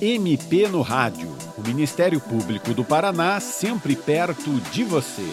MP no Rádio. O Ministério Público do Paraná sempre perto de você.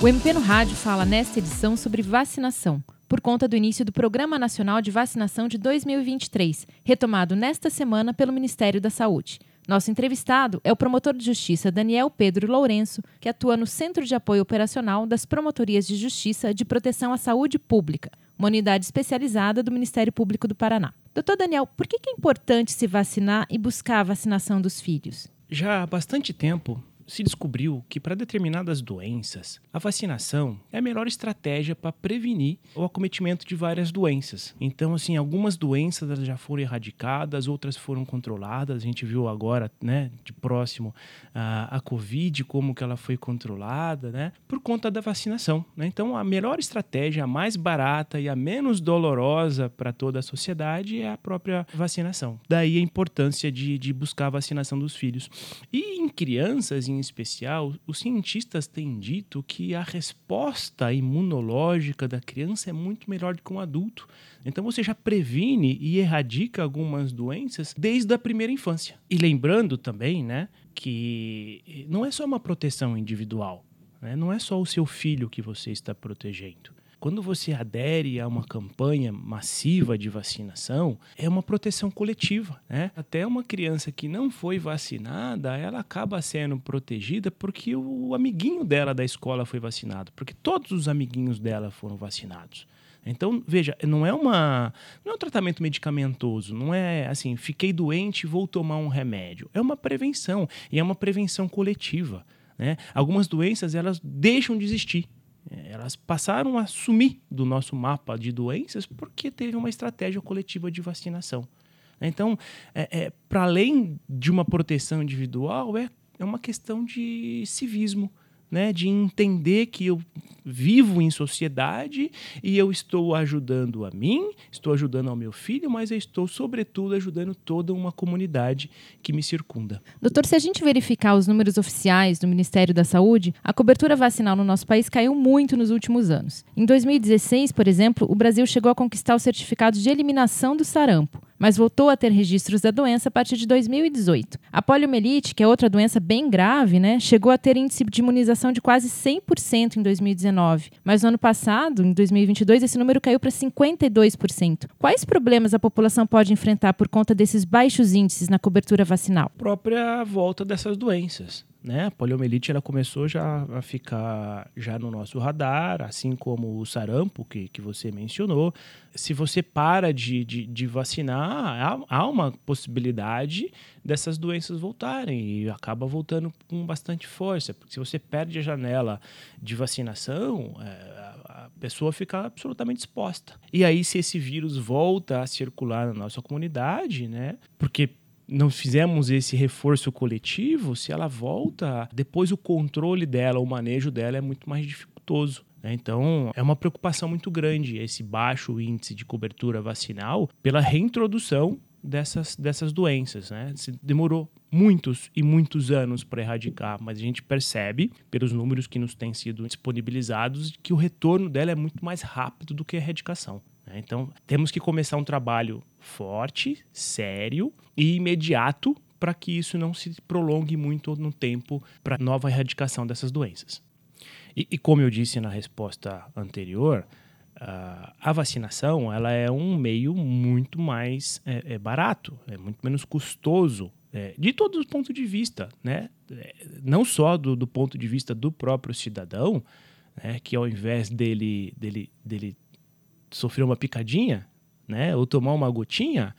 O MP no Rádio fala nesta edição sobre vacinação, por conta do início do Programa Nacional de Vacinação de 2023, retomado nesta semana pelo Ministério da Saúde. Nosso entrevistado é o promotor de justiça Daniel Pedro Lourenço, que atua no Centro de Apoio Operacional das Promotorias de Justiça de Proteção à Saúde Pública, uma unidade especializada do Ministério Público do Paraná. Doutor Daniel, por que é importante se vacinar e buscar a vacinação dos filhos? Já há bastante tempo, se descobriu que para determinadas doenças, a vacinação é a melhor estratégia para prevenir o acometimento de várias doenças. Então, assim, algumas doenças já foram erradicadas, outras foram controladas. A gente viu agora, né, de próximo, a, a Covid, como que ela foi controlada, né, por conta da vacinação. Né? Então, a melhor estratégia, a mais barata e a menos dolorosa para toda a sociedade é a própria vacinação. Daí a importância de, de buscar a vacinação dos filhos. E em crianças, em especial, os cientistas têm dito que a resposta imunológica da criança é muito melhor do que um adulto. Então você já previne e erradica algumas doenças desde a primeira infância. E lembrando também, né, que não é só uma proteção individual, né? não é só o seu filho que você está protegendo quando você adere a uma campanha massiva de vacinação, é uma proteção coletiva. Né? Até uma criança que não foi vacinada, ela acaba sendo protegida porque o amiguinho dela da escola foi vacinado, porque todos os amiguinhos dela foram vacinados. Então, veja, não é uma não é um tratamento medicamentoso, não é assim, fiquei doente, vou tomar um remédio. É uma prevenção e é uma prevenção coletiva, né? Algumas doenças elas deixam de existir elas passaram a sumir do nosso mapa de doenças porque teve uma estratégia coletiva de vacinação. Então, é, é para além de uma proteção individual, é, é uma questão de civismo, né? de entender que eu vivo em sociedade e eu estou ajudando a mim, estou ajudando ao meu filho, mas eu estou, sobretudo, ajudando toda uma comunidade que me circunda. Doutor, se a gente verificar os números oficiais do Ministério da Saúde, a cobertura vacinal no nosso país caiu muito nos últimos anos. Em 2016, por exemplo, o Brasil chegou a conquistar o certificado de eliminação do sarampo mas voltou a ter registros da doença a partir de 2018. A poliomielite, que é outra doença bem grave, né, chegou a ter índice de imunização de quase 100% em 2019, mas no ano passado, em 2022, esse número caiu para 52%. Quais problemas a população pode enfrentar por conta desses baixos índices na cobertura vacinal? A própria volta dessas doenças né? A poliomielite ela começou já a ficar já no nosso radar, assim como o sarampo que, que você mencionou. Se você para de, de, de vacinar, há, há, uma possibilidade dessas doenças voltarem e acaba voltando com bastante força, porque se você perde a janela de vacinação, é, a pessoa fica absolutamente exposta. E aí, se esse vírus volta a circular na nossa comunidade, né? Porque não fizemos esse reforço coletivo, se ela volta, depois o controle dela, o manejo dela é muito mais dificultoso. Né? Então, é uma preocupação muito grande esse baixo índice de cobertura vacinal pela reintrodução dessas, dessas doenças. Né? Demorou muitos e muitos anos para erradicar, mas a gente percebe, pelos números que nos têm sido disponibilizados, que o retorno dela é muito mais rápido do que a erradicação. Né? Então, temos que começar um trabalho forte, sério e imediato para que isso não se prolongue muito no tempo para nova erradicação dessas doenças. E, e, como eu disse na resposta anterior, uh, a vacinação ela é um meio muito mais é, é barato, é muito menos custoso é, de todos os pontos de vista, né? É, não só do, do ponto de vista do próprio cidadão, né? que ao invés dele, dele, dele sofrer uma picadinha, né, ou tomar uma gotinha,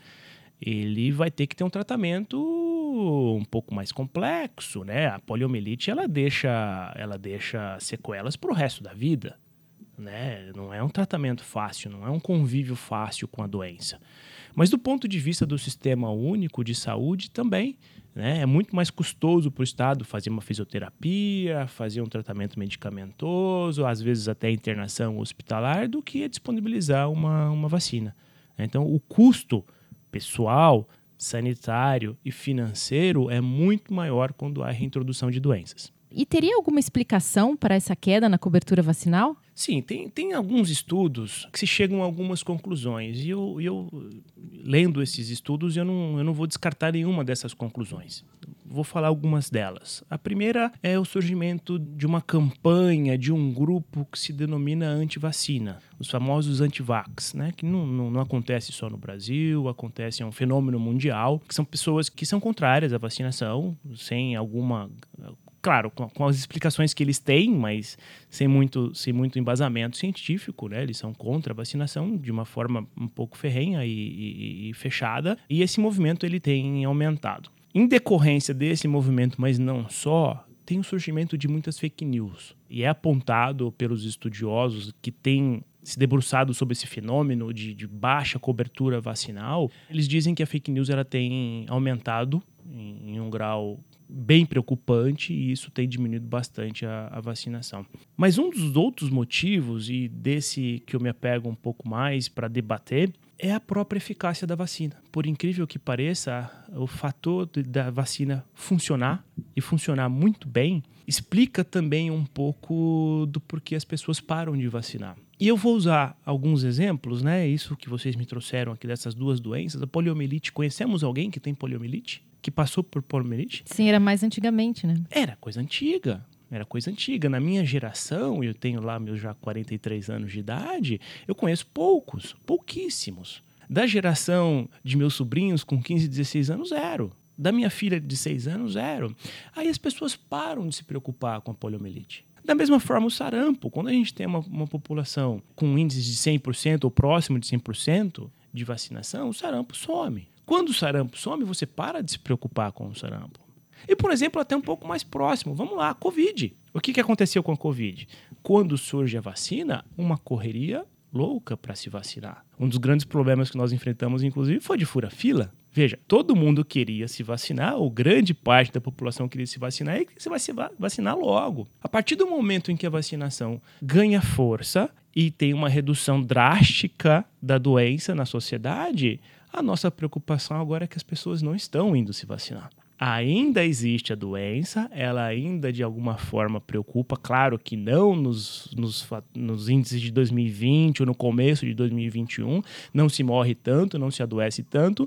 ele vai ter que ter um tratamento um pouco mais complexo, né? A poliomielite ela deixa, ela deixa sequelas para o resto da vida, né? Não é um tratamento fácil, não é um convívio fácil com a doença. Mas do ponto de vista do sistema único de saúde também, né? É muito mais custoso para o Estado fazer uma fisioterapia, fazer um tratamento medicamentoso, às vezes até internação hospitalar, do que disponibilizar uma, uma vacina. Então, o custo pessoal, sanitário e financeiro é muito maior quando há reintrodução de doenças. E teria alguma explicação para essa queda na cobertura vacinal? Sim, tem, tem alguns estudos que se chegam a algumas conclusões. E eu, eu lendo esses estudos, eu não, eu não vou descartar nenhuma dessas conclusões. Vou falar algumas delas. A primeira é o surgimento de uma campanha, de um grupo que se denomina antivacina, os famosos antivax, né? que não, não, não acontece só no Brasil, acontece, é um fenômeno mundial, que são pessoas que são contrárias à vacinação, sem alguma claro, com, as explicações que eles têm, mas sem muito, sem muito embasamento científico, né? Eles são contra a vacinação de uma forma um pouco ferrenha e, e, e fechada. E esse movimento ele tem aumentado. Em decorrência desse movimento, mas não só, tem o surgimento de muitas fake news. E é apontado pelos estudiosos que têm se debruçado sobre esse fenômeno de, de, baixa cobertura vacinal, eles dizem que a fake news ela tem aumentado em, em um grau bem preocupante e isso tem diminuído bastante a, a, vacinação. Mas um dos outros motivos, e desse que eu me apego um pouco mais para debater, é a própria eficácia da vacina. Por incrível que pareça, o fator da vacina funcionar e funcionar muito bem explica também um pouco do porquê as pessoas param de vacinar. E eu vou usar alguns exemplos, né? Isso que vocês me trouxeram aqui dessas duas doenças, a poliomielite. Conhecemos alguém que tem poliomielite? que passou por poliomielite? Sim, era mais antigamente, né? Era coisa antiga. Era coisa antiga. Na minha geração, eu tenho lá meus já 43 anos de idade, eu conheço poucos, pouquíssimos. Da geração de meus sobrinhos com 15, 16 anos, zero. Da minha filha de 6 anos, zero. Aí as pessoas param de se preocupar com a poliomielite. Da mesma forma, o sarampo. Quando a gente tem uma, uma população com um índice de 100% ou próximo de 100% de vacinação, o sarampo some. Quando o sarampo some, você para de se preocupar com o sarampo. E, por exemplo, até um pouco mais próximo, vamos lá, Covid. O que, que aconteceu com a Covid? Quando surge a vacina, uma correria louca para se vacinar. Um dos grandes problemas que nós enfrentamos, inclusive, foi de fura-fila. Veja, todo mundo queria se vacinar, ou grande parte da população queria se vacinar, e você vai se vacinar logo. A partir do momento em que a vacinação ganha força e tem uma redução drástica da doença na sociedade, a nossa preocupação agora é que as pessoas não estão indo se vacinar. Ainda existe a doença, ela ainda de alguma forma preocupa, claro que não nos, nos, nos índices de 2020 ou no começo de 2021, não se morre tanto, não se adoece tanto,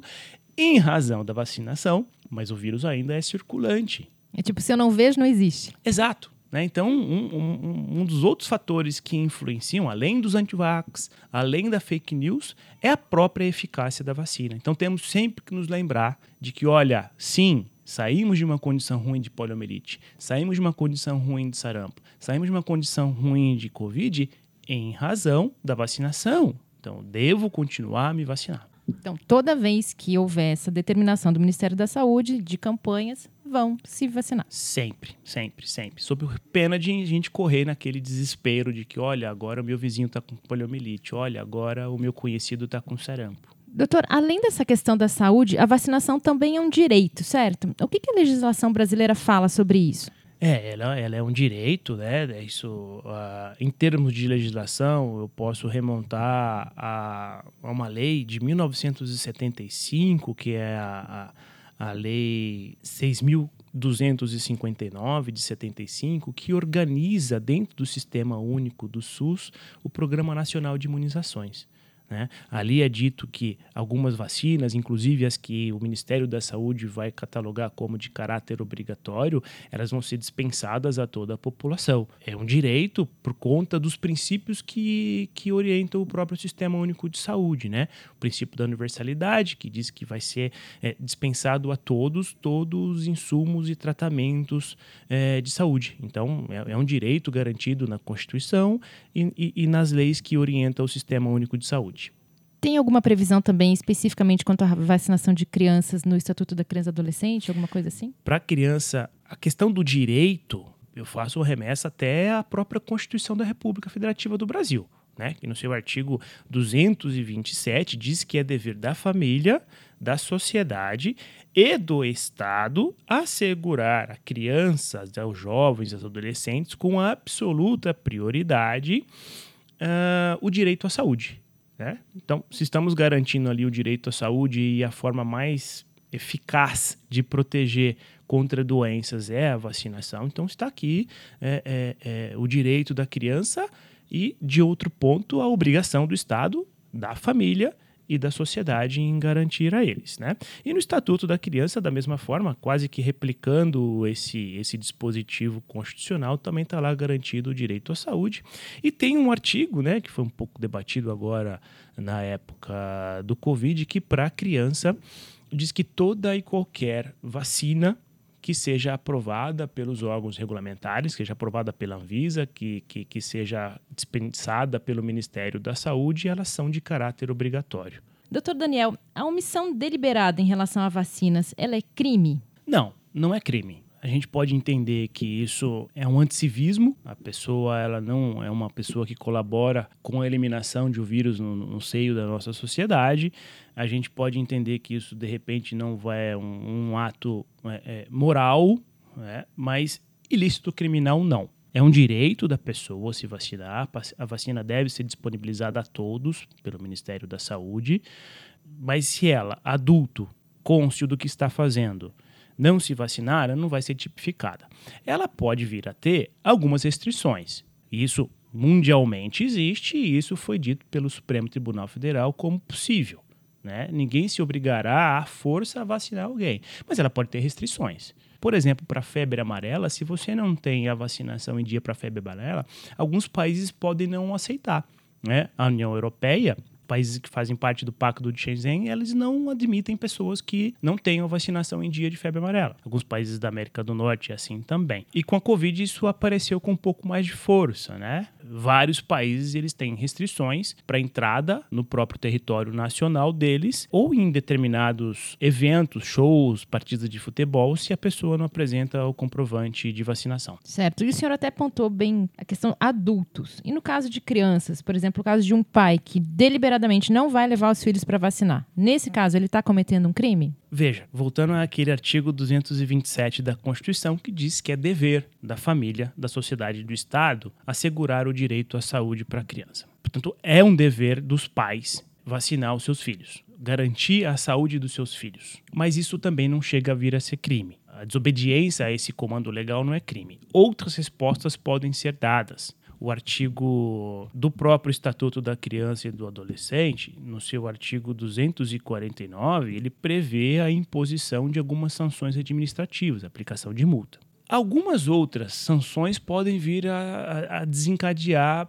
em razão da vacinação, mas o vírus ainda é circulante. É tipo, se eu não vejo, não existe. Exato. Né? Então, um, um, um, dos outros fatores que influenciam, além dos antivax, além da fake news, é a própria eficácia da vacina. Então, temos sempre que nos lembrar de que, olha, sim, saímos de uma condição ruim de poliomielite, saímos de uma condição ruim de sarampo, saímos de uma condição ruim de Covid em razão da vacinação. Então, devo continuar a me vacinar. Então, toda vez que houver essa determinação do Ministério da Saúde de campanhas, vão se vacinar. Sempre, sempre, sempre. Sob pena de a gente correr naquele desespero de que, olha, agora o meu vizinho está com poliomielite, olha, agora o meu conhecido está com sarampo. Doutor, além dessa questão da saúde, a vacinação também é um direito, certo? O que, que a legislação brasileira fala sobre isso? É, ela, ela é um direito, né? É isso, uh, em termos de legislação, eu posso remontar a, a uma lei de 1975, que é a, a, a Lei 6.259 de 75, que organiza dentro do Sistema Único do SUS o Programa Nacional de Imunizações. Né? Ali é dito que algumas vacinas, inclusive as que o Ministério da Saúde vai catalogar como de caráter obrigatório, elas vão ser dispensadas a toda a população. É um direito por conta dos princípios que, que orientam o próprio Sistema Único de Saúde. Né? O princípio da universalidade, que diz que vai ser é, dispensado a todos todos os insumos e tratamentos é, de saúde. Então, é, é, um direito garantido na Constituição e, e, e nas leis que orientam o Sistema Único de Saúde. Tem alguma previsão também especificamente quanto à vacinação de crianças no Estatuto da Criança e Adolescente, alguma coisa assim? Para criança, a questão do direito, eu faço remessa até à própria Constituição da República Federativa do Brasil. Né, que no seu artigo 227 diz que é dever da família, da sociedade e do Estado assegurar a crianças, aos jovens, aos adolescentes, com absoluta prioridade, uh, o direito à saúde. Né? Então, se estamos garantindo ali o direito à saúde e a forma mais eficaz de proteger contra doenças é a vacinação, então está aqui é, é, é, o direito da criança e, de outro ponto, a obrigação do Estado, da família e da sociedade em garantir a eles. Né? E no Estatuto da Criança, da mesma forma, quase que replicando esse, esse dispositivo constitucional, também está lá garantido o direito à saúde. E tem um artigo, né, que foi um pouco debatido agora na época do Covid, que para a criança diz que toda e qualquer vacina que seja aprovada pelos órgãos regulamentares, que seja aprovada pela Anvisa, que, que, que seja dispensada pelo Ministério da Saúde, elas são de caráter obrigatório. Doutor Daniel, a omissão deliberada em relação a vacinas, ela é crime? Não, não é crime a gente pode entender que isso é um anticivismo. A pessoa ela não é uma pessoa que colabora com a eliminação de um vírus no, no seio da nossa sociedade. A gente pode entender que isso de repente não é um, um ato é, é, moral, né? mas ilícito criminal não. É um direito da pessoa se vacinar. A vacina deve ser disponibilizada a todos pelo Ministério da Saúde. Mas se ela, adulto, conste do que está fazendo, não se vacinar, ela não vai ser tipificada. Ela pode vir a ter algumas restrições. Isso mundialmente existe e isso foi dito pelo Supremo Tribunal Federal como possível. Né? Ninguém se obrigará à força a vacinar alguém, mas ela pode ter restrições. Por exemplo, para febre amarela, se você não tem a vacinação em dia para febre amarela, alguns países podem não aceitar. Né? A União Europeia países que fazem parte do Pacto de Shenzhen, eles não admitem pessoas que não tenham vacinação em dia de febre amarela. Alguns países da América do Norte assim também. E com a Covid isso apareceu com um pouco mais de força, né? Vários países eles têm restrições para entrada no próprio território nacional deles ou em determinados eventos, shows, partidas de futebol, se a pessoa não apresenta o comprovante de vacinação. Certo. E o senhor até apontou bem a questão adultos. E no caso de crianças, por exemplo, o caso de um pai que deliberadamente deliberadamente não vai levar os filhos para vacinar. Nesse caso, ele está cometendo um crime? Veja, voltando àquele artigo 227 da Constituição que diz que é dever da família, da sociedade do Estado assegurar o direito à saúde para a criança. Portanto, é um dever dos pais vacinar os seus filhos, garantir a saúde dos seus filhos. Mas isso também não chega a vir a ser crime. A desobediência a esse comando legal não é crime. Outras respostas podem ser dadas o artigo do próprio Estatuto da Criança e do Adolescente, no seu artigo 249, ele prevê a imposição de algumas sanções administrativas, aplicação de multa. Algumas outras sanções podem vir a, a desencadear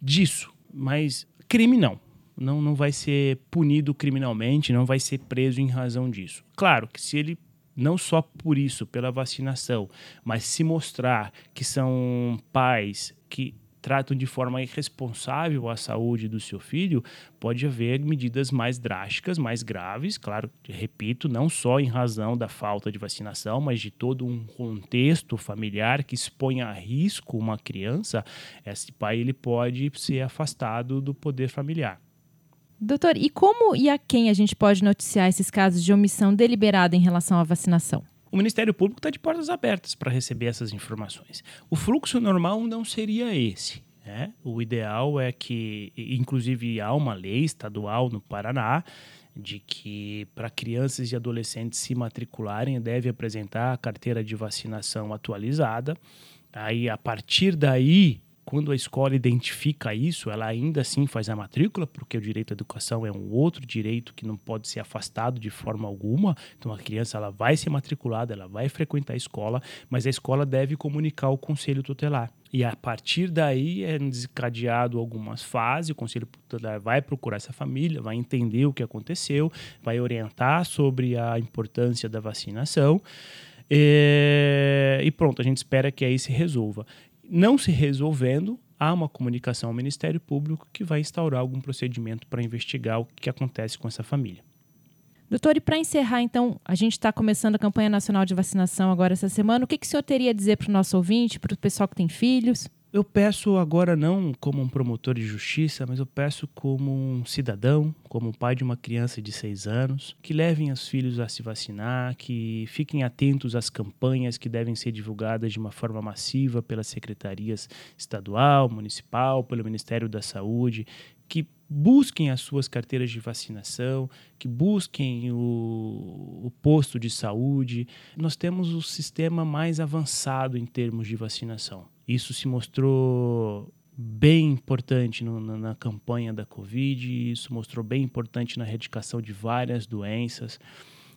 disso, mas crime não. Não, não vai ser punido criminalmente, não vai ser preso em razão disso. Claro que se ele não só por isso, pela vacinação, mas se mostrar que são pais que tratam de forma irresponsável a saúde do seu filho, pode haver medidas mais drásticas, mais graves, claro, repito, não só em razão da falta de vacinação, mas de todo um contexto familiar que expõe a risco uma criança, esse pai ele pode ser afastado do poder familiar. Doutor, e como e a quem a gente pode noticiar esses casos de omissão deliberada em relação à vacinação? O Ministério Público está de portas abertas para receber essas informações. O fluxo normal não seria esse. Né? O ideal é que, inclusive, há uma lei estadual no Paraná de que para crianças e adolescentes se matricularem deve apresentar a carteira de vacinação atualizada. Aí, a partir daí, quando a escola identifica isso, ela ainda assim faz a matrícula, porque o direito à educação é um outro direito que não pode ser afastado de forma alguma. Então a criança ela vai ser matriculada, ela vai frequentar a escola, mas a escola deve comunicar ao conselho tutelar. E a partir daí é desencadeado algumas fases, o conselho tutelar vai procurar essa família, vai entender o que aconteceu, vai orientar sobre a importância da vacinação. É... E pronto, a gente espera que aí se resolva não se resolvendo, há uma comunicação ao Ministério Público que vai instaurar algum procedimento para investigar o que acontece com essa família. Doutor, e para encerrar, então, a gente está começando a campanha nacional de vacinação agora essa semana. O que, que o senhor teria a dizer para o nosso ouvinte, para o pessoal que tem filhos? Eu peço agora não como um promotor de justiça, mas eu peço como um cidadão, como pai de uma criança de seis anos, que levem os filhos a se vacinar, que fiquem atentos às campanhas que devem ser divulgadas de uma forma massiva pelas secretarias estadual, municipal, pelo Ministério da Saúde, que busquem as suas carteiras de vacinação, que busquem o, o, posto de saúde. Nós temos o sistema mais avançado em termos de vacinação. Isso se mostrou bem importante no, na, na, campanha da Covid, isso mostrou bem importante na erradicação de várias doenças.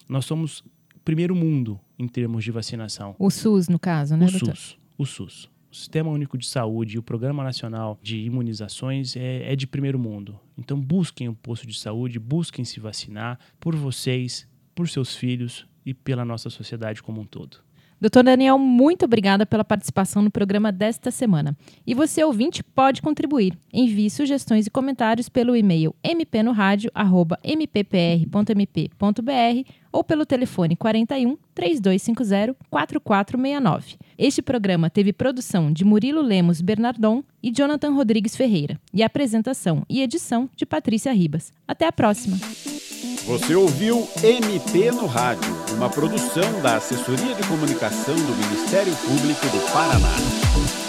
Nós somos primeiro mundo em termos de vacinação. O SUS, no caso, né, o doutor? SUS, o SUS. O Sistema Único de Saúde e o Programa Nacional de Imunizações é, é de primeiro mundo. Então busquem o posto de saúde, busquem se vacinar por vocês, por seus filhos e pela nossa sociedade como um todo. Doutor Daniel, muito obrigada pela participação no programa desta semana. E você, ouvinte, pode contribuir. Envie sugestões e comentários pelo e-mail mpnoradio.mppr.mp.br ou pelo telefone 41 3250 4469. Este programa teve produção de Murilo Lemos Bernardon e Jonathan Rodrigues Ferreira e apresentação e edição de Patrícia Ribas. Até a próxima! Você ouviu MP no Rádio, uma produção da Assessoria de Comunicação do Ministério Público do Paraná.